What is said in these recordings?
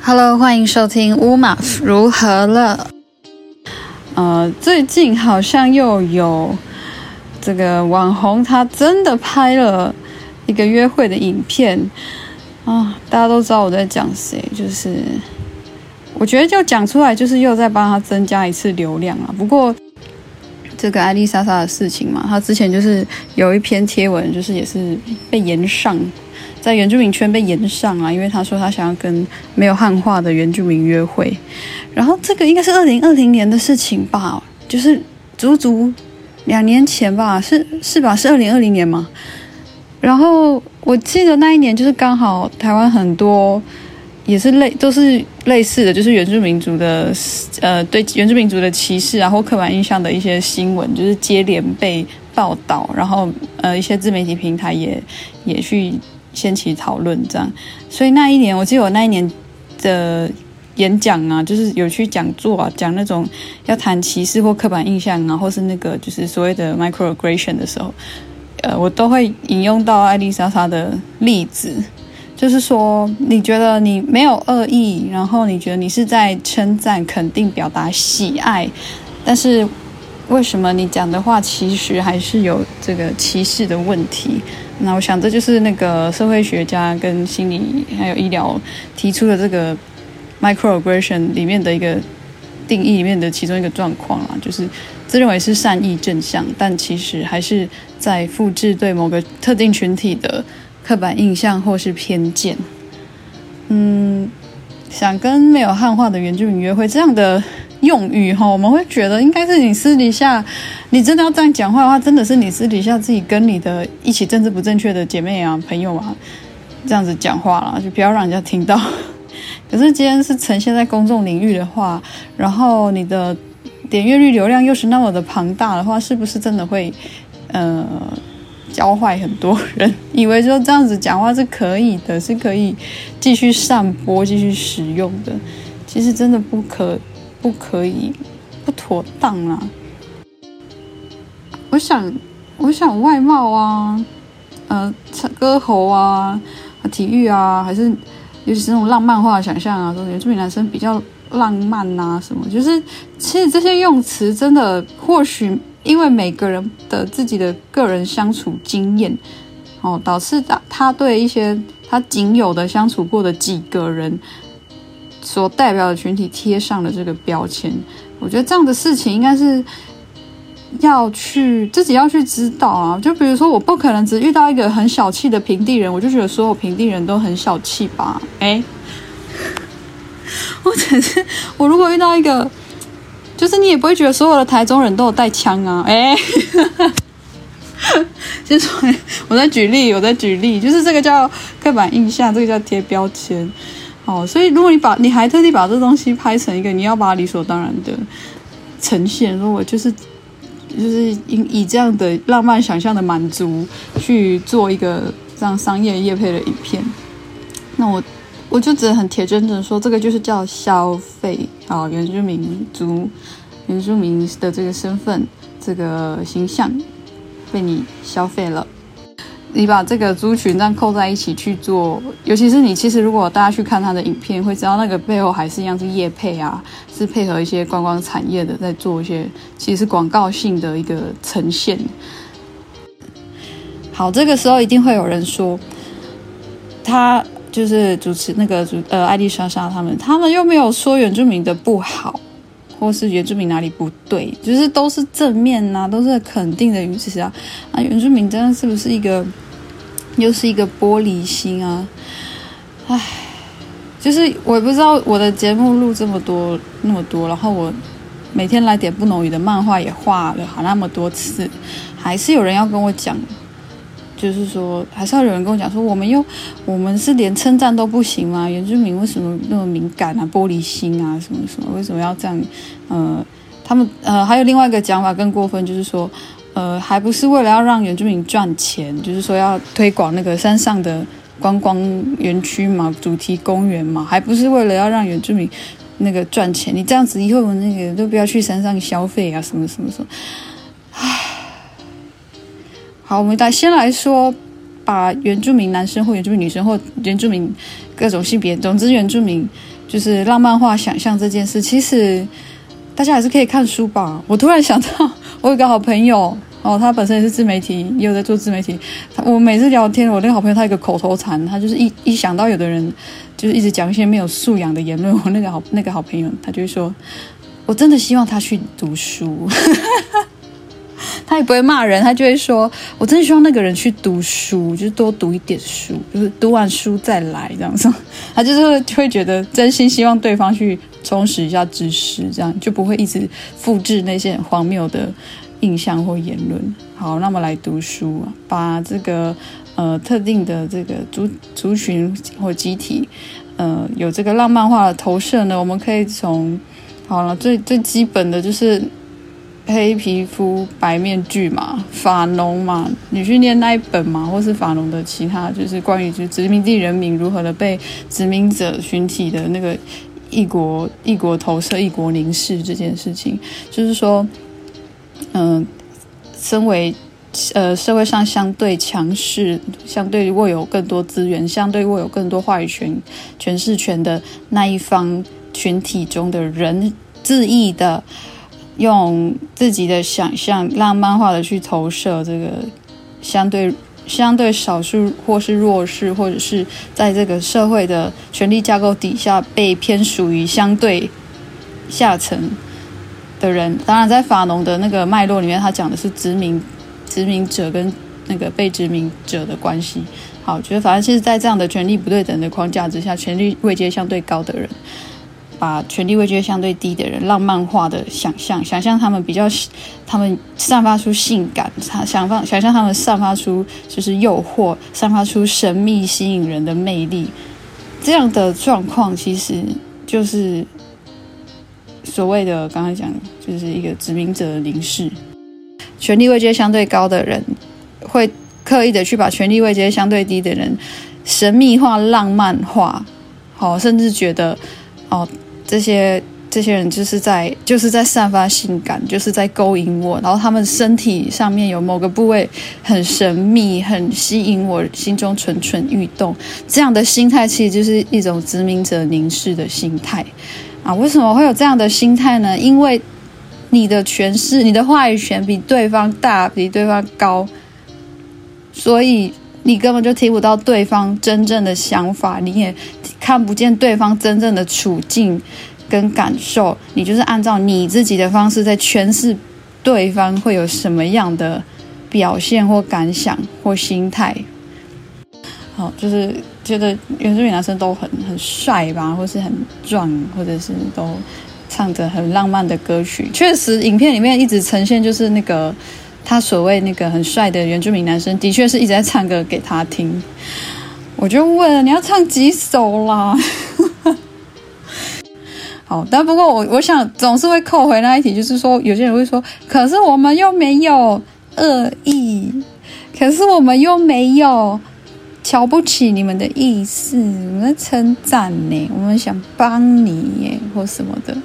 Hello，欢迎收听乌马如何了。呃，最近好像又有这个网红，他真的拍了一个约会的影片啊！大家都知道我在讲谁，就是我觉得就讲出来，就是又在帮他增加一次流量啊。不过这个艾莉莎莎的事情嘛，她之前就是有一篇贴文，就是也是被延上，在原住民圈被延上啊，因为她说她想要跟没有汉化的原住民约会。然后这个应该是二零二零年的事情吧，就是足足两年前吧，是是吧？是二零二零年吗？然后我记得那一年就是刚好台湾很多也是类都是类似的，就是原住民族的呃对原住民族的歧视啊或刻板印象的一些新闻，就是接连被报道，然后呃一些自媒体平台也也去掀起讨论这样。所以那一年我记得我那一年的。演讲啊，就是有去讲座啊，讲那种要谈歧视或刻板印象啊，或是那个就是所谓的 microaggression 的时候，呃，我都会引用到艾丽莎莎的例子，就是说，你觉得你没有恶意，然后你觉得你是在称赞、肯定、表达喜爱，但是为什么你讲的话其实还是有这个歧视的问题？那我想这就是那个社会学家跟心理还有医疗提出的这个。Microaggression 里面的一个定义里面的其中一个状况啊，就是自认为是善意正向，但其实还是在复制对某个特定群体的刻板印象或是偏见。嗯，想跟没有汉化的原住民约会这样的用语哈，我们会觉得应该是你私底下，你真的要这样讲话的话，真的是你私底下自己跟你的一起政治不正确的姐妹啊、朋友啊这样子讲话了，就不要让人家听到。可是，今天是呈现在公众领域的话，然后你的点阅率、流量又是那么的庞大的话，是不是真的会呃教坏很多人？以为说这样子讲话是可以的，是可以继续散播、继续使用的？其实真的不可、不可以、不妥当啊！我想，我想外貌啊，呃，歌喉啊，体育啊，还是。尤其是那种浪漫化的想象啊，说原住民男生比较浪漫呐，什么，就是其实这些用词真的，或许因为每个人的自己的个人相处经验，哦，导致他他对一些他仅有的相处过的几个人所代表的群体贴上了这个标签。我觉得这样的事情应该是。要去自己要去知道啊，就比如说，我不可能只遇到一个很小气的平地人，我就觉得所有平地人都很小气吧？哎，我只是我如果遇到一个，就是你也不会觉得所有的台中人都有带枪啊？哎，就是我在举例，我在举例，就是这个叫刻板印象，这个叫贴标签。哦，所以如果你把你还特地把这东西拍成一个，你要把它理所当然的呈现，如果就是。就是以以这样的浪漫想象的满足去做一个这样商业业配的影片，那我我就只能很铁铮铮说，这个就是叫消费啊，原住民族原住民的这个身份这个形象被你消费了。你把这个族群这样扣在一起去做，尤其是你，其实如果大家去看他的影片，会知道那个背后还是一样是业配啊，是配合一些观光产业的在做一些，其实是广告性的一个呈现。好，这个时候一定会有人说，他就是主持那个主呃艾丽莎莎他们，他们又没有说原住民的不好，或是原住民哪里不对，就是都是正面呐、啊，都是肯定的语气啊，啊，原住民真的是不是一个？又是一个玻璃心啊！唉，就是我也不知道我的节目录这么多那么多，然后我每天来点不浓语的漫画也画了好那么多次，还是有人要跟我讲，就是说还是要有人跟我讲说，我们又我们是连称赞都不行吗？原住民为什么那么敏感啊？玻璃心啊？什么什么？为什么要这样？呃，他们呃还有另外一个讲法更过分，就是说。呃，还不是为了要让原住民赚钱，就是说要推广那个山上的观光园区嘛，主题公园嘛，还不是为了要让原住民那个赚钱，你这样子以后那个都不要去山上消费啊，什么什么什么。好，我们来先来说，把原住民男生或原住民女生或原住民各种性别，总之原住民就是浪漫化想象这件事，其实大家还是可以看书吧。我突然想到，我有个好朋友哦，他本身也是自媒体，也有在做自媒体。我每次聊天，我那个好朋友他有个口头禅，他就是一一想到有的人。就是一直讲一些没有素养的言论。我那个好那个好朋友，他就会说：“我真的希望他去读书。”哈哈哈他也不会骂人，他就会说：“我真的希望那个人去读书，就是多读一点书，就是读完书再来这样子。”他就是会会觉得真心希望对方去充实一下知识，这样就不会一直复制那些荒谬的印象或言论。好，那么来读书，把这个。呃，特定的这个族族群或集体，呃，有这个浪漫化的投射呢，我们可以从好了最最基本的就是黑皮肤白面具嘛，法农嘛，你去念那一本嘛，或是法农的其他，就是关于就殖民地人民如何的被殖民者群体的那个异国异国投射、异国凝视这件事情，就是说，嗯、身为。呃，社会上相对强势、相对握有更多资源、相对握有更多话语权、诠释权的那一方群体中的人，恣意的用自己的想象、浪漫化的去投射这个相对相对少数或是弱势，或者是在这个社会的权力架构底下被偏属于相对下层的人。当然，在法农的那个脉络里面，他讲的是殖民。殖民者跟那个被殖民者的关系，好，觉得反正其实，在这样的权力不对等的框架之下，权力位阶相对高的人，把权力位阶相对低的人浪漫化的想象，想象他们比较，他们散发出性感，想想放，想象他们散发出就是诱惑，散发出神秘吸引人的魅力，这样的状况其实就是所谓的刚才讲，就是一个殖民者的凝视。权力位阶相对高的人，会刻意的去把权力位阶相对低的人神秘化、浪漫化，好，甚至觉得哦，这些这些人就是在就是在散发性感，就是在勾引我，然后他们身体上面有某个部位很神秘，很吸引我心中蠢蠢欲动。这样的心态其实就是一种殖民者凝视的心态啊！为什么会有这样的心态呢？因为你的权势，你的话语权比对方大，比对方高，所以你根本就听不到对方真正的想法，你也看不见对方真正的处境跟感受，你就是按照你自己的方式在诠释对方会有什么样的表现或感想或心态。好，就是觉得原住民男生都很很帅吧，或是很壮，或者是都。唱着很浪漫的歌曲，确实，影片里面一直呈现就是那个他所谓那个很帅的原住民男生，的确是一直在唱歌给他听。我就问，你要唱几首啦？好，但不过我我想总是会扣回那一题，就是说有些人会说，可是我们又没有恶意，可是我们又没有瞧不起你们的意思，我们在称赞呢，我们想帮你耶，或什么的。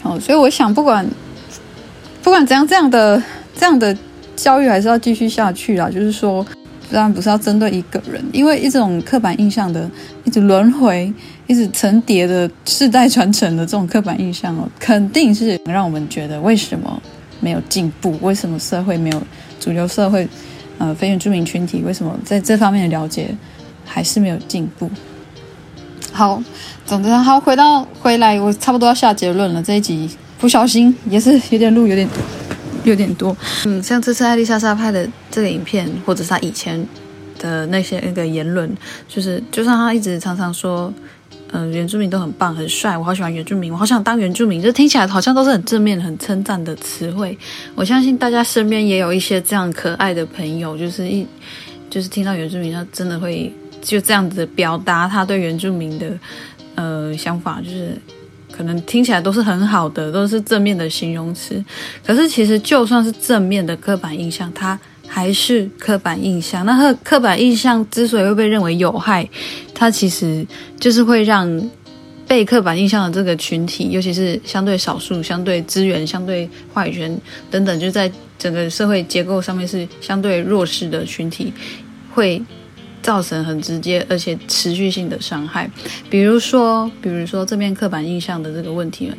好，所以我想，不管不管怎样，这样的这样的教育还是要继续下去啦。就是说，当然不是要针对一个人，因为一种刻板印象的一直轮回、一直层叠的世代传承的这种刻板印象哦，肯定是让我们觉得为什么没有进步？为什么社会没有主流社会？呃，非原住民群体为什么在这方面的了解还是没有进步？好。总之，好，回到回来，我差不多要下结论了。这一集不小心也是有点录，有点有点多。嗯，像这次艾丽莎莎拍的这个影片，或者是她以前的那些那个言论，就是就算她一直常常说，嗯、原住民都很棒、很帅，我好喜欢原住民，我好想当原住民，就听起来好像都是很正面、很称赞的词汇。我相信大家身边也有一些这样可爱的朋友，就是一就是听到原住民，他真的会就这样子表达他对原住民的。呃，想法就是可能听起来都是很好的，都是正面的形容词。可是其实就算是正面的刻板印象，它还是刻板印象。那刻刻板印象之所以会被认为有害，它其实就是会让被刻板印象的这个群体，尤其是相对少数、相对资源、相对话语权等等，就在整个社会结构上面是相对弱势的群体，会造成很直接而且持续性的伤害。比如说，比如说这边刻板印象的这个问题，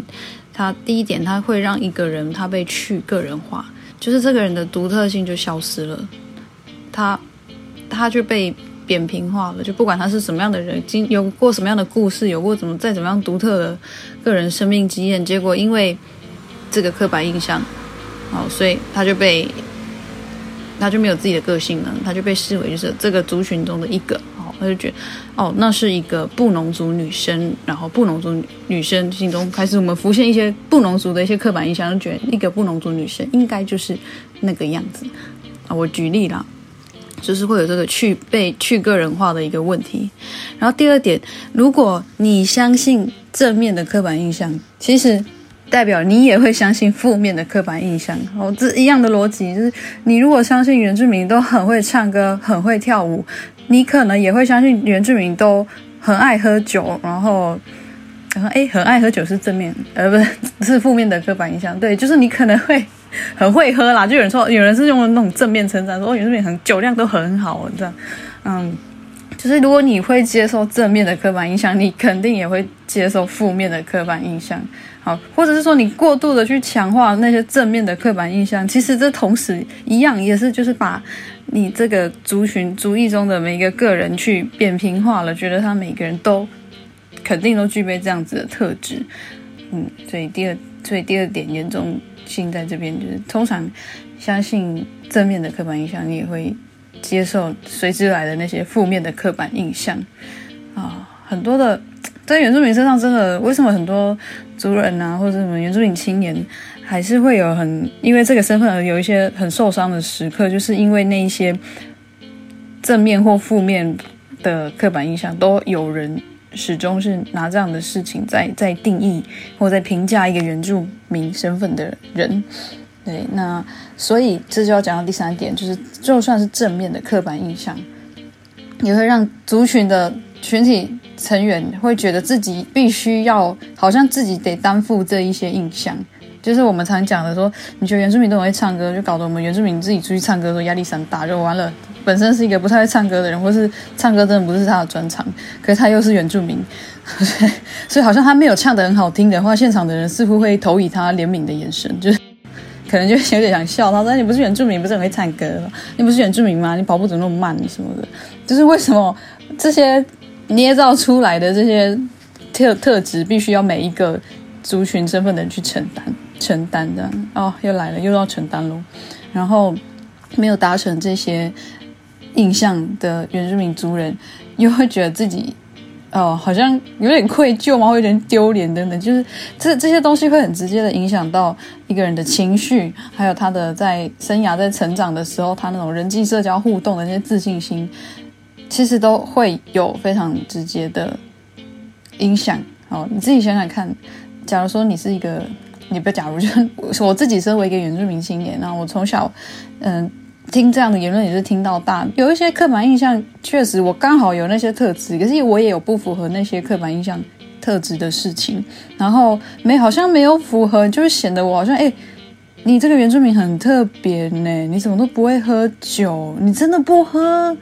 它第一点，它会让一个人他被去个人化，就是这个人的独特性就消失了，他他就被。扁平化了，就不管他是什么样的人，经有过什么样的故事，有过怎么再怎么样独特的个人生命经验，结果因为这个刻板印象，哦，所以他就被他就没有自己的个性了，他就被视为就是这个族群中的一个，哦，他就觉得哦，那是一个布农族女生，然后布农族女生心中开始我们浮现一些布农族的一些刻板印象，就觉得一个布农族女生应该就是那个样子。啊，我举例啦。就是会有这个去被去个人化的一个问题，然后第二点，如果你相信正面的刻板印象，其实代表你也会相信负面的刻板印象。哦，这一样的逻辑，就是你如果相信原住民都很会唱歌、很会跳舞，你可能也会相信原住民都很爱喝酒，然后，然后哎，很爱喝酒是正面，呃，不是 是负面的刻板印象。对，就是你可能会。很会喝啦，就有人说，有人是用那种正面称赞，说，原住民很酒量都很好，这样，嗯，就是如果你会接受正面的刻板印象，你肯定也会接受负面的刻板印象，好，或者是说你过度的去强化那些正面的刻板印象，其实这同时一样也是就是把你这个族群族裔中的每一个个人去扁平化了，觉得他每个人都肯定都具备这样子的特质，嗯，所以第二，所以第二点严重。性在这边就是通常相信正面的刻板印象，你也会接受随之来的那些负面的刻板印象啊。很多的在原住民身上，真的为什么很多族人啊，或者什么原住民青年，还是会有很因为这个身份而有一些很受伤的时刻，就是因为那一些正面或负面的刻板印象，都有人。始终是拿这样的事情在在定义或在评价一个原住民身份的人，对，那所以这就要讲到第三点，就是就算是正面的刻板印象，也会让族群的群体成员会觉得自己必须要，好像自己得担负这一些印象，就是我们常讲的说，你觉得原住民都很会唱歌，就搞得我们原住民自己出去唱歌的时候压力山大，就完了。本身是一个不太会唱歌的人，或是唱歌真的不是他的专长，可是他又是原住民，所以好像他没有唱得很好听的话，现场的人似乎会投以他怜悯的眼神，就是 可能就有点想笑他说：“你不是原住民，不是很会唱歌，你不是原住民吗？你跑步怎么那么慢什么的？就是为什么这些捏造出来的这些特特质，必须要每一个族群身份的人去承担承担的？哦，又来了，又要承担喽，然后没有达成这些。”印象的原住民族人，又会觉得自己，哦，好像有点愧疚嘛，会有点丢脸等等，就是这这些东西会很直接的影响到一个人的情绪，还有他的在生涯在成长的时候，他那种人际社交互动的那些自信心，其实都会有非常直接的影响。哦，你自己想想看，假如说你是一个，你不要假如，就我自己身为一个原住民青年，然后我从小，嗯。听这样的言论也是听到大，有一些刻板印象，确实我刚好有那些特质，可是我也有不符合那些刻板印象特质的事情，然后没好像没有符合，就是显得我好像哎，你这个原住民很特别呢，你怎么都不会喝酒，你真的不喝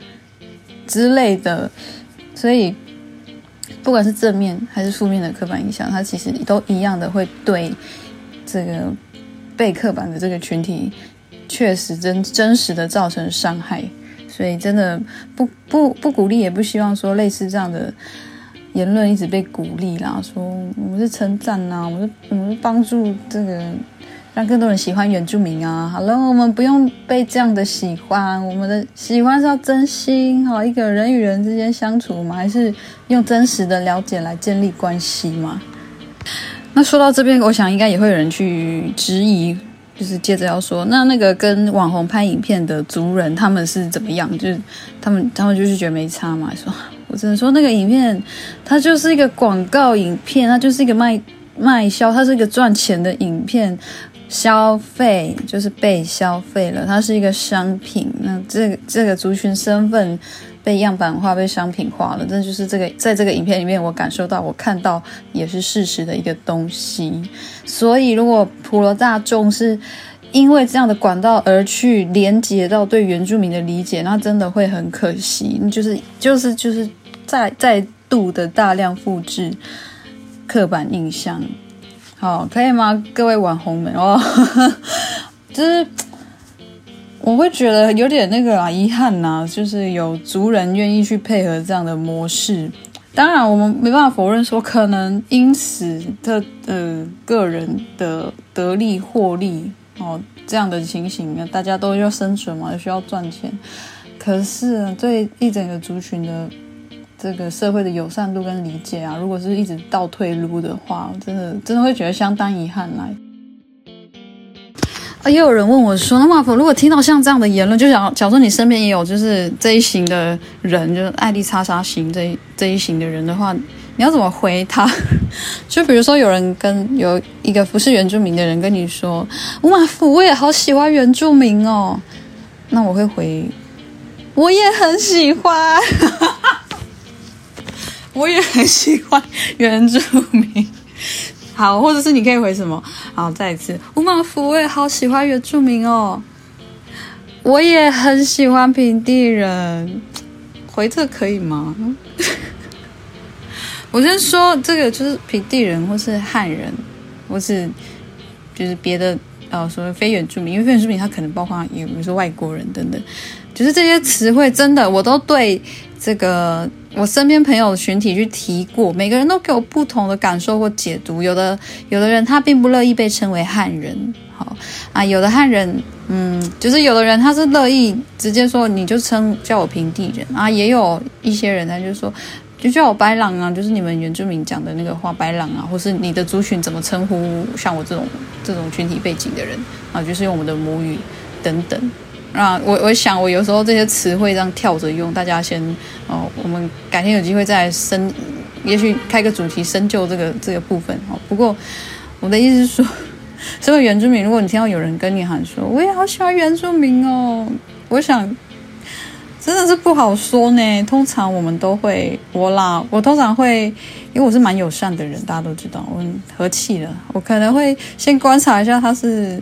之类的，所以不管是正面还是负面的刻板印象，它其实都一样的会对这个被刻板的这个群体。确实真真实的造成伤害，所以真的不不不鼓励，也不希望说类似这样的言论一直被鼓励啦。说我们是称赞呐，我们是我们是帮助这个让更多人喜欢原住民啊。好了，我们不用被这样的喜欢，我们的喜欢是要真心哈，一个人与人之间相处嘛，还是用真实的了解来建立关系嘛。那说到这边，我想应该也会有人去质疑。就是接着要说，那那个跟网红拍影片的族人，他们是怎么样？就是他们，他们就是觉得没差嘛。说，我只能说那个影片，它就是一个广告影片，它就是一个卖卖销，它是一个赚钱的影片，消费就是被消费了，它是一个商品。那这个这个族群身份被样板化、被商品化了。这就是这个在这个影片里面，我感受到、我看到也是事实的一个东西。所以，如果普罗大众是因为这样的管道而去连接到对原住民的理解，那真的会很可惜。就是就是就是再再度的大量复制刻板印象。好，可以吗？各位网红们哦，就是。我会觉得有点那个啊，遗憾呐、就是有族人愿意去配合这样的模式。当然，我们没办法否认说，可能因此的呃个人的得利获利哦，这样的情形，大家都要生存嘛，需要赚钱。可是对一整个族群的这个社会的友善度跟理解啊，如果是一直倒退路的话，真的真的会觉得相当遗憾来。啊，也有人问我说：“那马普，如果听到像这样的言论，就假假如说你身边也有就是这一型的人，就是爱丽莎莎型这一这一型的人的话，你要怎么回他？就比如说有人跟有一个不是原住民的人跟你说：‘乌马夫，我也好喜欢原住民哦。’那我会回：我也很喜欢，我也很喜欢原住民。”好，或者是你可以回什么？好，再一次，乌马福，我也好喜欢原住民哦，我也很喜欢平地人，回这可以吗？我先说这个就是平地人，或是汉人，或是就是别的呃，所谓非原住民，因为非原住民他可能包括也比如说外国人等等，就是这些词汇真的我都对这个。我身边朋友群体去提过，每个人都给我不同的感受或解读。有的有的人他并不乐意被称为汉人，好啊，有的汉人，嗯，就是有的人他是乐意直接说你就称叫我平地人啊，也有一些人他就是说就叫我白狼啊，就是你们原住民讲的那个话白狼啊，或是你的族群怎么称呼像我这种这种群体背景的人啊，就是用我们的母语等等。啊，我我想，我有时候这些词汇这样跳着用，大家先哦，我们改天有机会再深，也许开个主题深究这个这个部分哦。不过我的意思是说，身为原住民，如果你听到有人跟你喊说，我也好喜欢原住民哦，我想真的是不好说呢。通常我们都会，我啦，我通常会，因为我是蛮友善的人，大家都知道，我很和气的，我可能会先观察一下他是。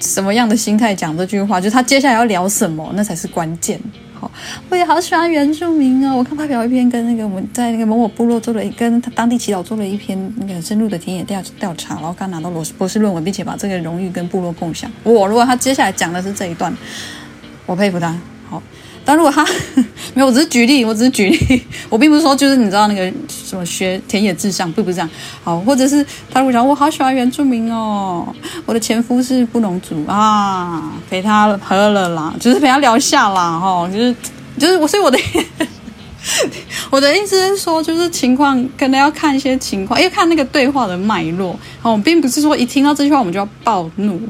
什么样的心态讲这句话？就他接下来要聊什么，那才是关键。好，我也好喜欢原住民哦！我看发表一篇跟那个我们在那个某某部落做了一跟他当地祈祷做了一篇那个深入的田野调调查，然后刚拿到博士博士论文，并且把这个荣誉跟部落共享。我如果他接下来讲的是这一段，我佩服他。好。但如果他 没有，我只是举例，我只是举例，我并不是说就是你知道那个什么学田野志向，并不是这样。好，或者是他如果讲我好喜欢原住民哦，我的前夫是布农族啊，陪他喝了啦，就是陪他聊下啦，哈，就是就是我，所以我的 我的意思是说，就是情况可能要看一些情况，因为看那个对话的脉络。好，并不是说一听到这句话我们就要暴怒。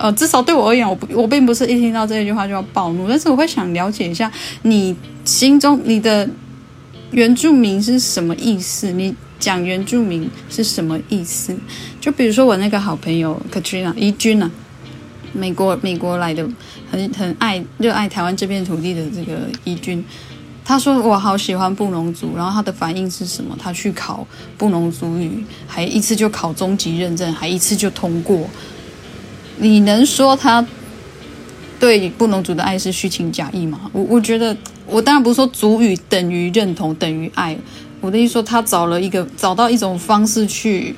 呃，至少对我而言，我不，我并不是一听到这一句话就要暴怒，但是我会想了解一下你心中你的原住民是什么意思？你讲原住民是什么意思？就比如说我那个好朋友 Katrina 怡君啊，美国美国来的，很很爱热爱台湾这片土地的这个怡君，他说我好喜欢布农族，然后他的反应是什么？他去考布农族语，还一次就考中级认证，还一次就通过。你能说他对布农族的爱是虚情假意吗？我我觉得，我当然不是说族语等于认同等于爱，我的意思说他找了一个找到一种方式去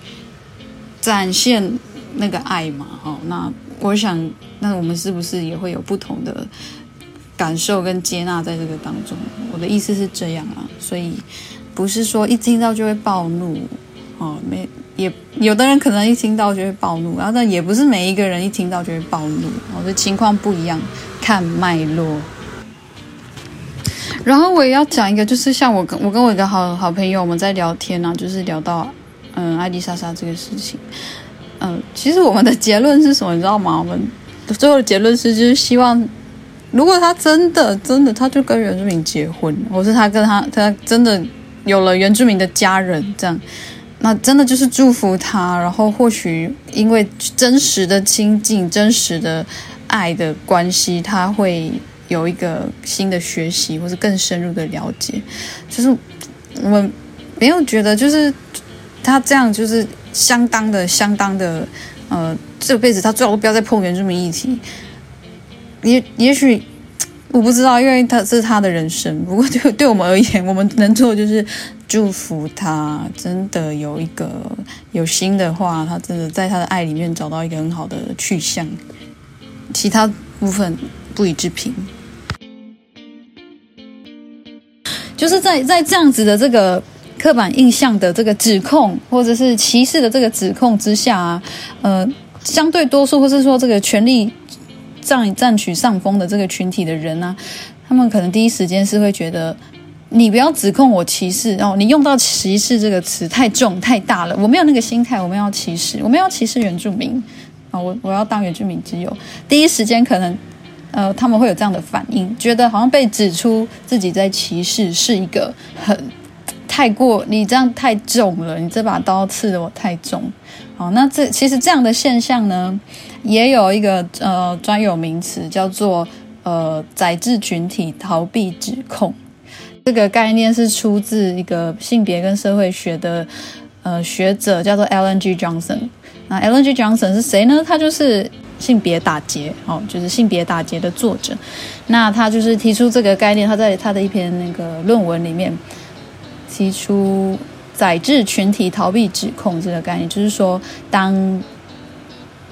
展现那个爱嘛。哦，那我想，那我们是不是也会有不同的感受跟接纳在这个当中？我的意思是这样啊，所以不是说一听到就会暴怒哦，没。也有的人可能一听到就会暴怒，然后但也不是每一个人一听到就会暴怒，我的情况不一样，看脉络。然后我也要讲一个，就是像我跟我跟我一个好好朋友，我们在聊天啊，就是聊到嗯爱丽莎莎这个事情，嗯，其实我们的结论是什么，你知道吗？我们最后的结论是，就是希望如果他真的真的，他就跟原住民结婚，或是他跟他他真的有了原住民的家人，这样。那真的就是祝福他，然后或许因为真实的亲近、真实的爱的关系，他会有一个新的学习，或是更深入的了解。就是我没有觉得，就是他这样，就是相当的、相当的，呃，这辈子他最好不要再碰原住民议题。也也许。我不知道，因为他这是他的人生。不过对对我们而言，我们能做的就是祝福他，真的有一个有心的话，他真的在他的爱里面找到一个很好的去向。其他部分不予置评。就是在在这样子的这个刻板印象的这个指控，或者是歧视的这个指控之下啊，呃，相对多数，或是说这个权力。占占取上风的这个群体的人呢、啊，他们可能第一时间是会觉得，你不要指控我歧视哦，你用到歧视这个词太重太大了，我没有那个心态，我没有歧视，我没有歧视原住民啊，我我要当原住民之友，第一时间可能呃他们会有这样的反应，觉得好像被指出自己在歧视是一个很太过，你这样太重了，你这把刀刺的我太重。好，那这其实这样的现象呢，也有一个呃专有名词叫做呃宰制群体逃避指控。这个概念是出自一个性别跟社会学的呃学者，叫做 Ellen G. Johnson。那 Ellen G. Johnson 是谁呢？他就是性别打劫哦，就是性别打劫的作者。那他就是提出这个概念，他在他的一篇那个论文里面提出。宰制群体逃避指控这个概念，就是说，当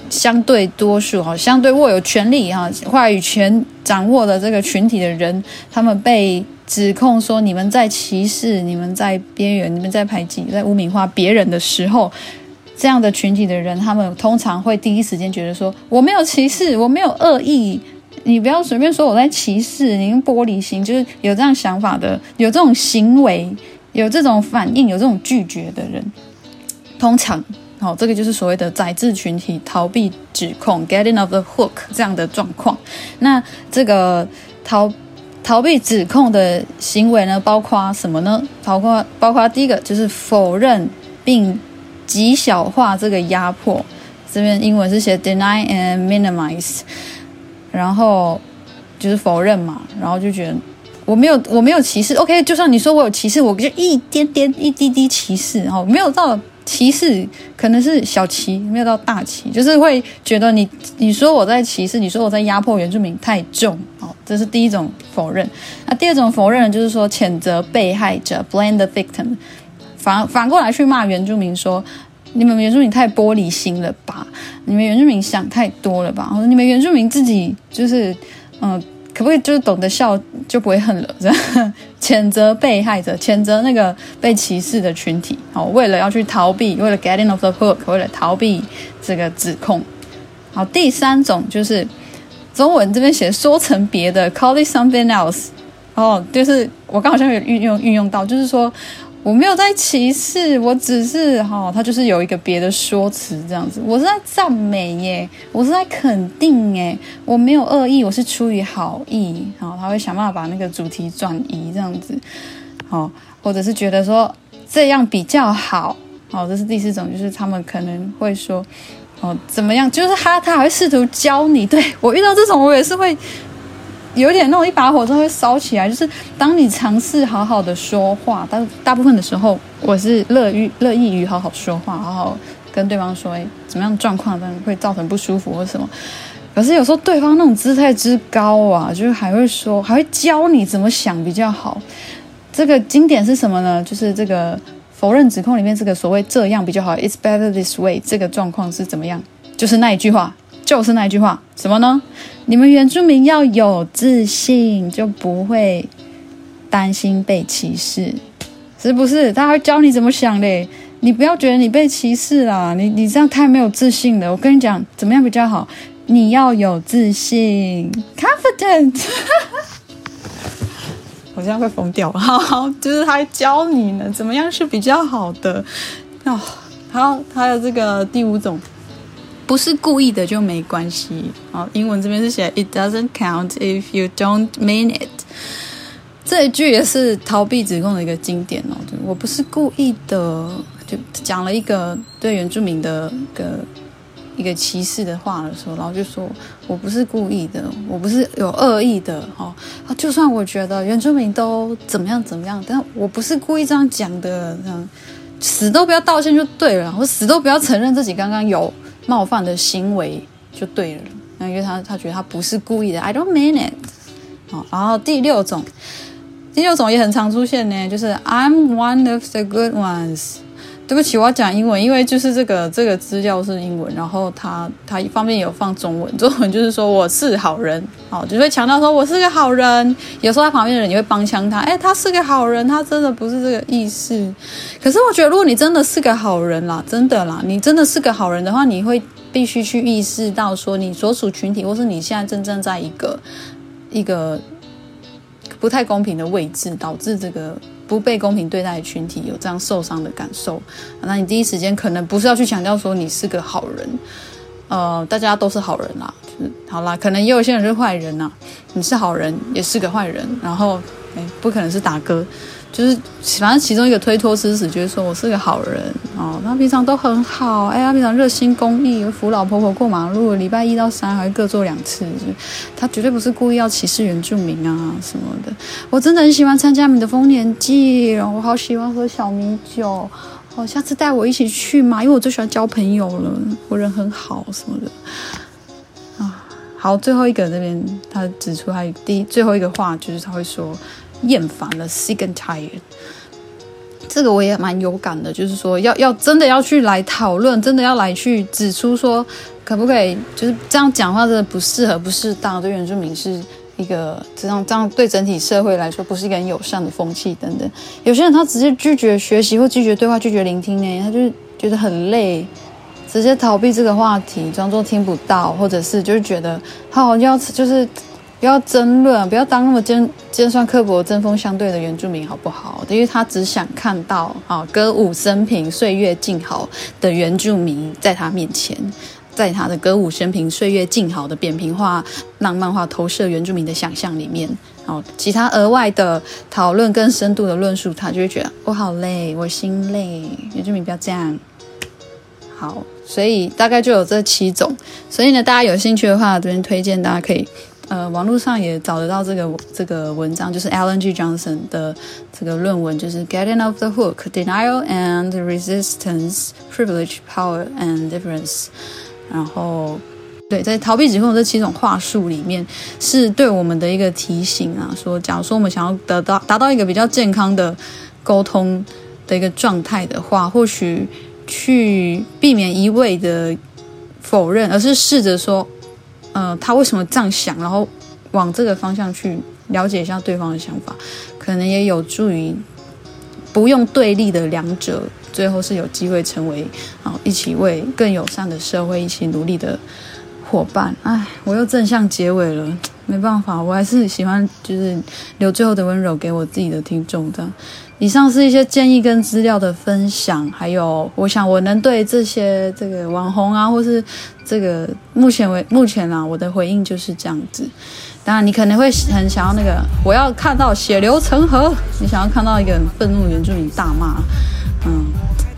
相对多数哈，相对握有权力哈，话语权掌握的这个群体的人，他们被指控说你们在歧视、你们在边缘、你们在排挤、在污名化别人的时候，这样的群体的人，他们通常会第一时间觉得说，我没有歧视，我没有恶意，你不要随便说我在歧视，你用玻璃心，就是有这样想法的，有这种行为。有这种反应、有这种拒绝的人，通常，好、哦，这个就是所谓的宰制群体逃避指控，get in off the hook） 这样的状况。那这个逃逃避指控的行为呢，包括什么呢？包括包括第一个就是否认并极小化这个压迫。这边英文是写 deny and minimize，然后就是否认嘛，然后就觉得。我没有，我没有歧视。OK，就算你说我有歧视，我就一点点、一滴滴歧视，哈，没有到歧视，可能是小歧，没有到大歧，就是会觉得你你说我在歧视，你说我在压迫原住民太重，哦，这是第一种否认。那第二种否认就是说谴责被害者，blame the victim，反反过来去骂原住民说，你们原住民太玻璃心了吧？你们原住民想太多了吧？或者你们原住民自己就是嗯。可不可以就是懂得笑就不会恨了？这样谴责被害者，谴责那个被歧视的群体。好，为了要去逃避，为了 getting off the hook，为了逃避这个指控。好，第三种就是中文这边写说成别的，call it something else。哦，就是我刚好像有运用运用到，就是说。我没有在歧视，我只是哈、哦，他就是有一个别的说辞这样子。我是在赞美耶，我是在肯定耶，我没有恶意，我是出于好意。好、哦，他会想办法把那个主题转移这样子，好、哦，或者是觉得说这样比较好。好、哦，这是第四种，就是他们可能会说，哦，怎么样？就是他他还会试图教你。对，我遇到这种，我也是会。有点那种一把火就会烧起来，就是当你尝试好好的说话，但大部分的时候我是乐于乐意于好好说话，好好跟对方说，哎，怎么样状况，但会造成不舒服或什么。可是有时候对方那种姿态之高啊，就是还会说，还会教你怎么想比较好。这个经典是什么呢？就是这个否认指控里面这个所谓这样比较好，It's better this way，这个状况是怎么样？就是那一句话。就是那一句话，什么呢？你们原住民要有自信，就不会担心被歧视，是不是？他会教你怎么想嘞。你不要觉得你被歧视啦，你你这样太没有自信了。我跟你讲，怎么样比较好？你要有自信，confident。我这样会疯掉。好，就是他教你呢，怎么样是比较好的。哦，好，还有这个第五种。不是故意的就没关系。好，英文这边是写 "It doesn't count if you don't mean it"。这一句也是逃避指控的一个经典哦。我不是故意的，就讲了一个对原住民的个一个歧视的话的时候，然后就说我不是故意的，我不是有恶意的哦。就算我觉得原住民都怎么样怎么样，但我不是故意这样讲的，这样死都不要道歉就对了，我死都不要承认自己刚刚有冒犯的行为就对了。那因为他他觉得他不是故意的，I don't mean it。好，然后第六种，第六种也很常出现呢，就是 I'm one of the good ones。对不起，我要讲英文，因为就是这个这个资料是英文，然后他他一方面有放中文，中文就是说我是好人，好，就会强调说我是个好人。有时候他旁边的人也会帮腔他，哎，他是个好人，他真的不是这个意思。可是我觉得，如果你真的是个好人啦，真的啦，你真的是个好人的话，你会必须去意识到说，你所属群体，或是你现在真正在一个一个不太公平的位置，导致这个。不被公平对待的群体有这样受伤的感受，那你第一时间可能不是要去强调说你是个好人，呃，大家都是好人啦，就是好啦，可能也有些人是坏人呐，你是好人也是个坏人，然后诶，不可能是大哥。就是反正其中一个推脱事实，就是说我是个好人哦，他平常都很好，哎，他平常热心公益，扶老婆婆过马路，礼拜一到三还各做两次，他绝对不是故意要歧视原住民啊什么的。我真的很喜欢参加你的丰年祭，我好喜欢喝小米酒，哦，下次带我一起去嘛，因为我最喜欢交朋友了，我人很好什么的啊。好，最后一个这边他指出他第最后一个话就是他会说。厌烦了，sick and tired。这个我也蛮有感的，就是说要要真的要去来讨论，真的要来去指出说，可不可以就是这样讲话，真的不适合、不适当，对原住民是一个这样这样对整体社会来说不是一个很友善的风气等等。有些人他直接拒绝学习或拒绝对话、拒绝聆听呢，他就觉得很累，直接逃避这个话题，装作听不到，或者是就是觉得好要就是。不要争论，不要当那么尖尖酸刻薄、针锋相对的原住民，好不好？因为他只想看到啊，歌舞升平、岁月静好的原住民在他面前，在他的歌舞升平、岁月静好的扁平化、浪漫化投射原住民的想象里面，哦，其他额外的讨论更深度的论述，他就会觉得我好累，我心累。原住民不要这样。好，所以大概就有这七种。所以呢，大家有兴趣的话，这边推荐大家可以。呃，网络上也找得到这个这个文章，就是 Alan G. Johnson 的这个论文，就是 Getting Off the Hook: Denial and Resistance, Privilege, Power and Difference。然后，对，在逃避指控这七种话术里面，是对我们的一个提醒啊，说，假如说我们想要得到达到一个比较健康的沟通的一个状态的话，或许去避免一味的否认，而是试着说。呃，他为什么这样想？然后往这个方向去了解一下对方的想法，可能也有助于不用对立的两者，最后是有机会成为啊，一起为更友善的社会一起努力的伙伴。哎，我又正向结尾了，没办法，我还是喜欢就是留最后的温柔给我自己的听众的。以上是一些建议跟资料的分享，还有我想我能对这些这个网红啊，或是这个目前为目前啊，我的回应就是这样子。当然，你可能会很想要那个，我要看到血流成河，你想要看到一个很愤怒原住民大骂，嗯，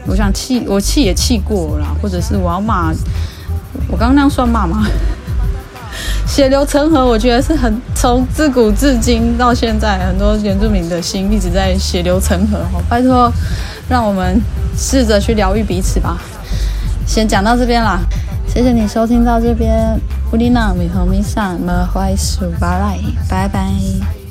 我想气，我气也气过了，或者是我要骂，我刚刚那样算骂吗？血流成河，我觉得是很从自古至今到现在，很多原住民的心一直在血流成河。好，拜托，让我们试着去疗愈彼此吧。先讲到这边啦，谢谢你收听到这边。乌丽娜米和米桑，么怀苏巴莱，拜拜。